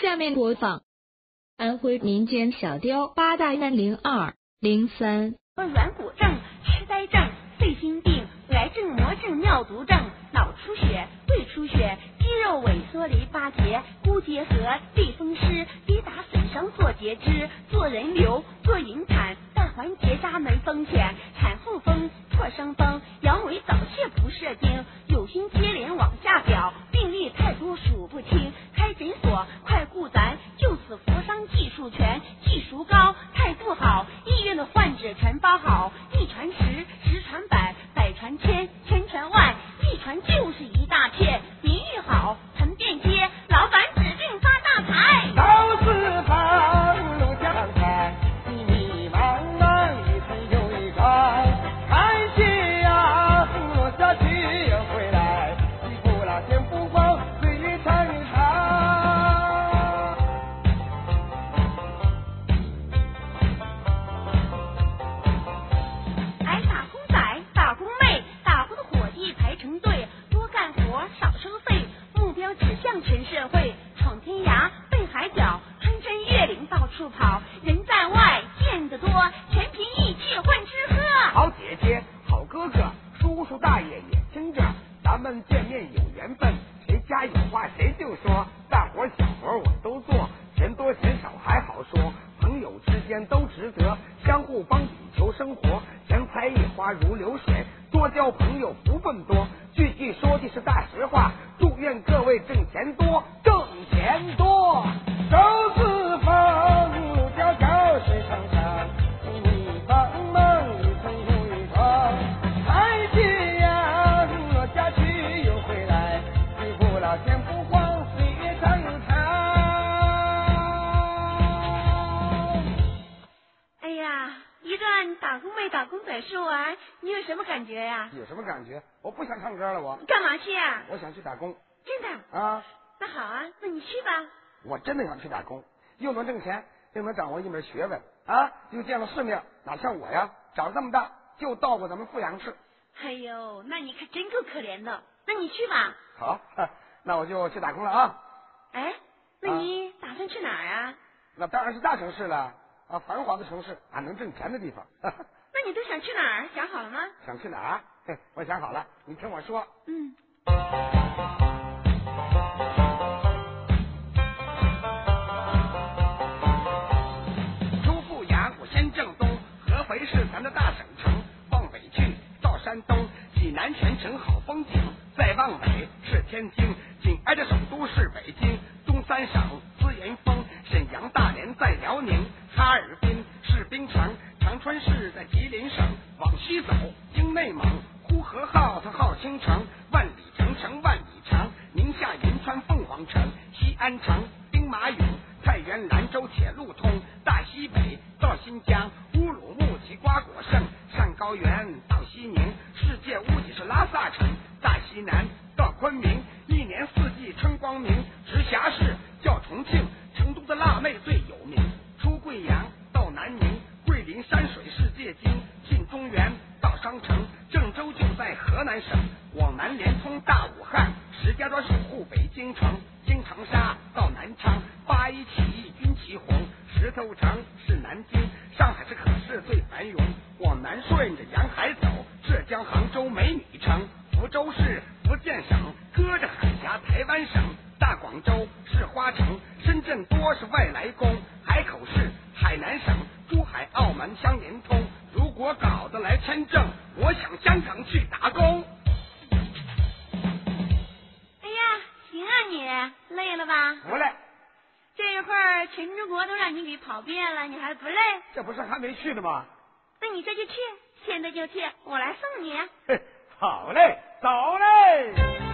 下面播放安徽民间小调八大三零二零三。软骨症、痴呆症、肺心病、癌症、魔症、尿毒症、脑出血、胃出血、肌肉萎缩、淋巴结、骨结核、类风湿、跌打损伤、做截肢、做人流、做引产、带环结扎没风险、产后风、破伤风、阳痿早泄不射精、有心接连往下表，病例太多数不清，开诊所不高，态度好，医院的患者全包好，一传十，十传百，百传千，千传万，一传就是一大片，好，人在外见得多，全凭义气混吃喝。好姐姐，好哥哥，叔叔大爷也听着，咱们见面有缘分，谁家有话谁就说，大活小活我都做，钱多钱少还好说，朋友之间都值得相互帮比求生活，钱财一花如流水，多交朋友福分多，句句说的是大实话，祝愿各位挣钱多，挣钱多，一段打工妹、打工仔说完，你有什么感觉呀？有什么感觉？我不想唱歌了，我干嘛去啊？我想去打工真的？啊！那好啊，那你去吧。我真的想去打工，又能挣钱，又能掌握一门学问啊！又见了世面，哪像我呀，长这么大就到过咱们阜阳市。哎呦，那你可真够可怜的。那你去吧。好，那我就去打工了啊！哎，那你打算去哪儿啊？那当然是大城市了啊，繁华的城市，啊，能挣钱的地方。那你都想去哪儿？想好了吗？想去哪儿？嘿，我想好了，你听我说。嗯。出阜阳，我先正东，合肥是咱的大省城。往北去到山东，济南全城好风景。再往北是天津，紧挨着首都是北京。东三省资源丰，沈阳、大连在城，西安城兵马俑，太原兰州铁路通。大西北到新疆，乌鲁木齐瓜果盛，上高原到西宁，世界屋脊是拉萨城。大西南到昆明，一年四季春光明。直辖市叫重庆，成都的辣妹最有名。出贵阳到南宁，桂林山水世界经。进中原到商城，郑州就在河南省。往南连通大武汉，石家庄守护北京城。经长沙到南昌，八一起义军旗红。石头城是南京，上海是可是最繁荣。往南顺着沿海走，浙江杭州美女城。福州市福建省，隔着海峡台湾省。大广州是花城，深圳多是外来工。全中国都让你给跑遍了，你还不累？这不是还没去呢吗？那你这就去，现在就去，我来送你。嘿，好嘞，走嘞。